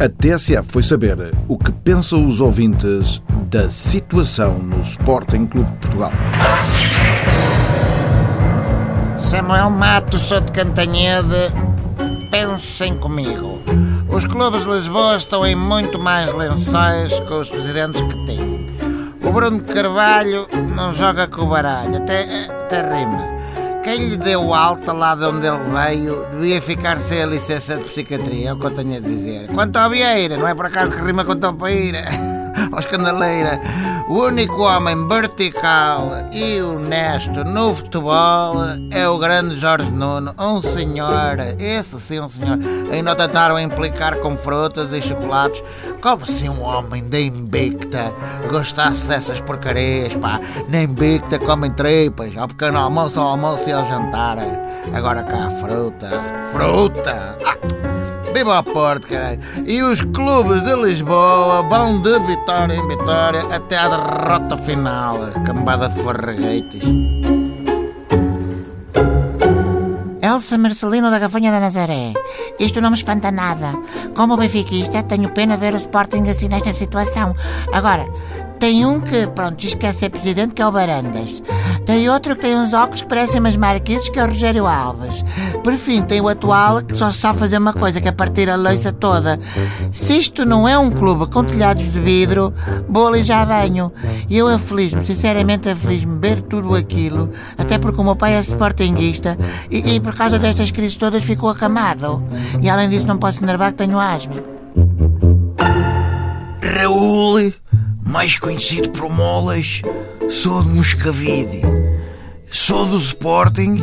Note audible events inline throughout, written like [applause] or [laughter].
A TSF foi saber o que pensam os ouvintes da situação no Sporting Clube de Portugal. Samuel Matos, sou de Cantanhede. Pensem comigo. Os clubes de Lisboa estão em muito mais lençóis com os presidentes que têm. O Bruno Carvalho não joga com o baralho, até, até rima. Quem lhe deu alta lá de onde ele veio devia ficar sem a licença de psiquiatria, é o que eu tenho a dizer. Quanto ao Vieira, não é por acaso que rima com Topeira, [laughs] ou Escandaleira, o único homem vertical e honesto no futebol é o grande Jorge Nuno, um senhor, esse sim um senhor. Ainda tentaram implicar com frutas e chocolates, como se um homem da Invicta gostasse dessas porcarias, pá. Na Invicta comem tripas, ao pequeno almoço, ao almoço e ao jantar. Agora cá, fruta, fruta. Ah. Viva a Porto, caralho! E os clubes de Lisboa vão de vitória em vitória até à derrota final. Cambada de farragueites. Elsa Marcelino da Gafanha da Nazaré. Isto não me espanta nada. Como benfiquista, tenho pena de ver o Sporting assim nesta situação. Agora, tem um que, pronto, esquece ser presidente, que é o Barandas. Tem outro que tem uns óculos que parecem umas marquises, que é o Rogério Alves. Por fim, tem o atual que só sabe fazer uma coisa, que é partir a loiça toda. Se isto não é um clube com telhados de vidro, vou ali já venho. E eu aflijo-me, sinceramente aflijo-me, ver tudo aquilo, até porque o meu pai é sportinguista e, e por causa destas crises todas ficou acamado. E além disso não posso enervar que tenho asma. Raul mais conhecido por Molas, sou de Moscavide. Sou do Sporting,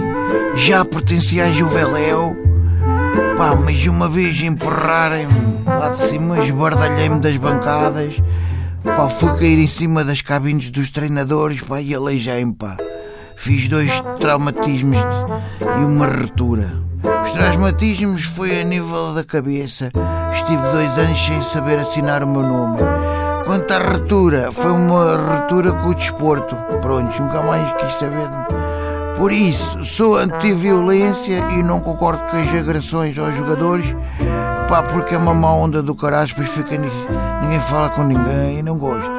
já pertencia a Juveléu. Pá, mas uma vez empurrarem-me lá de cima, esbardalhei-me das bancadas. Pá, fui cair em cima das cabines dos treinadores, pá, e aleijei-me, pá. Fiz dois traumatismos e uma ruptura. Os traumatismos foi a nível da cabeça. Estive dois anos sem saber assinar o meu nome. Quanto à ruptura, foi uma ruptura com o desporto. Pronto, nunca mais quis saber. Por isso, sou anti-violência e não concordo com as agressões aos jogadores. Pá, porque é uma má onda do caralho, depois fica. Ninguém fala com ninguém e não gosto.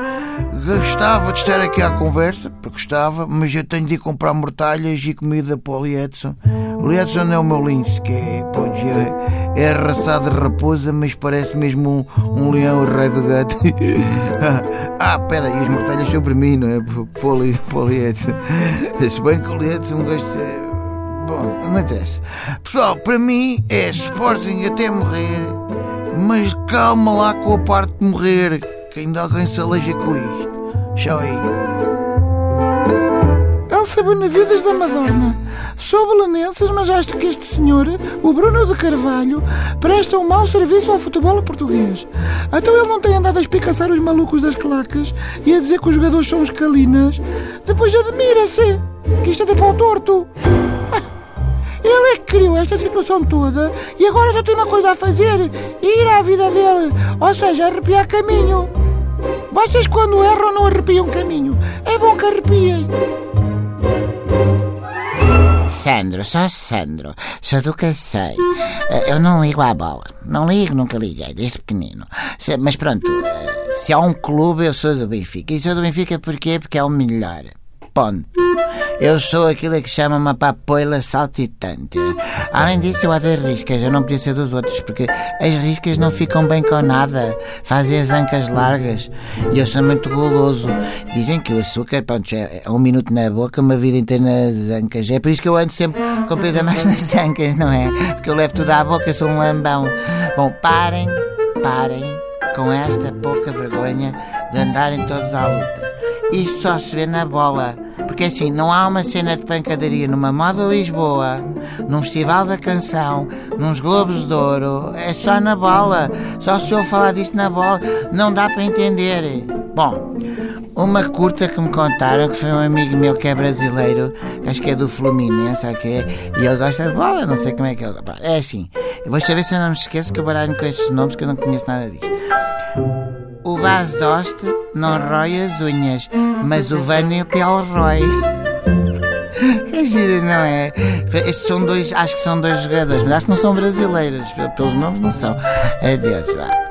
Gostava de estar aqui à conversa, porque gostava, mas eu tenho de ir comprar mortalhas e comida para o Liedson. O Liedson é o meu lince, que é, pronto, é, é arraçado de raposa, mas parece mesmo um, um leão rei do gato. [laughs] ah, pera, e as mortalhas sobre mim, não é? O Liedson. Se bem que o Liedson gosta. Bom, não interessa. Pessoal, para mim é Sporting até morrer, mas calma lá com a parte de morrer, que ainda alguém se aleja com isto. Tchau aí. Elsa Benavides da Madonna. Sou belenenses, mas acho que este senhor, o Bruno de Carvalho, presta um mau serviço ao futebol português. Então ele não tem andado a espicaçar os malucos das claques e a dizer que os jogadores são os calinas. Depois admira-se que isto é de pau torto. Ele é que criou esta situação toda e agora só tem uma coisa a fazer: ir à vida dele, ou seja, arrepiar caminho. Vocês, quando erram, não arrepiam caminho. É bom que arrepiem. Sandro, só Sandro, só do que sei. Eh, eu não ligo à bola. Não ligo, nunca liguei, desde pequenino. Mas pronto, eh, se há um clube, eu sou do Benfica. E sou do Benfica porquê? Porque é o melhor. Ponto. Eu sou aquilo que chama uma papoila saltitante. Além disso, eu adoro riscas. Eu não podia ser dos outros, porque as riscas não ficam bem com nada. Fazem as ancas largas. E eu sou muito goloso. Dizem que o açúcar, pronto, é um minuto na boca, uma vida inteira nas ancas. É por isso que eu ando sempre com peso a mais [laughs] nas ancas, não é? Porque eu levo tudo à boca, eu sou um lambão. Bom, parem, parem com esta pouca vergonha de andarem todos à luta. Isso só se vê na bola. Porque assim, não há uma cena de pancadaria numa moda Lisboa, num festival da canção, nos Globos de Ouro. É só na bola. Só se eu falar disso na bola, não dá para entender. Bom, uma curta que me contaram que foi um amigo meu que é brasileiro, que acho que é do Fluminense, ok? E ele gosta de bola, não sei como é que ele. É assim, vou saber se eu não me esqueço que eu baralho com esses nomes que eu não conheço nada disto. O Bas Dost não rói as unhas, mas o Van rói. [laughs] É giro, não é? Estes são dois, acho que são dois jogadores, mas acho que não são brasileiros, pelos nomes não são. Adeus, vá.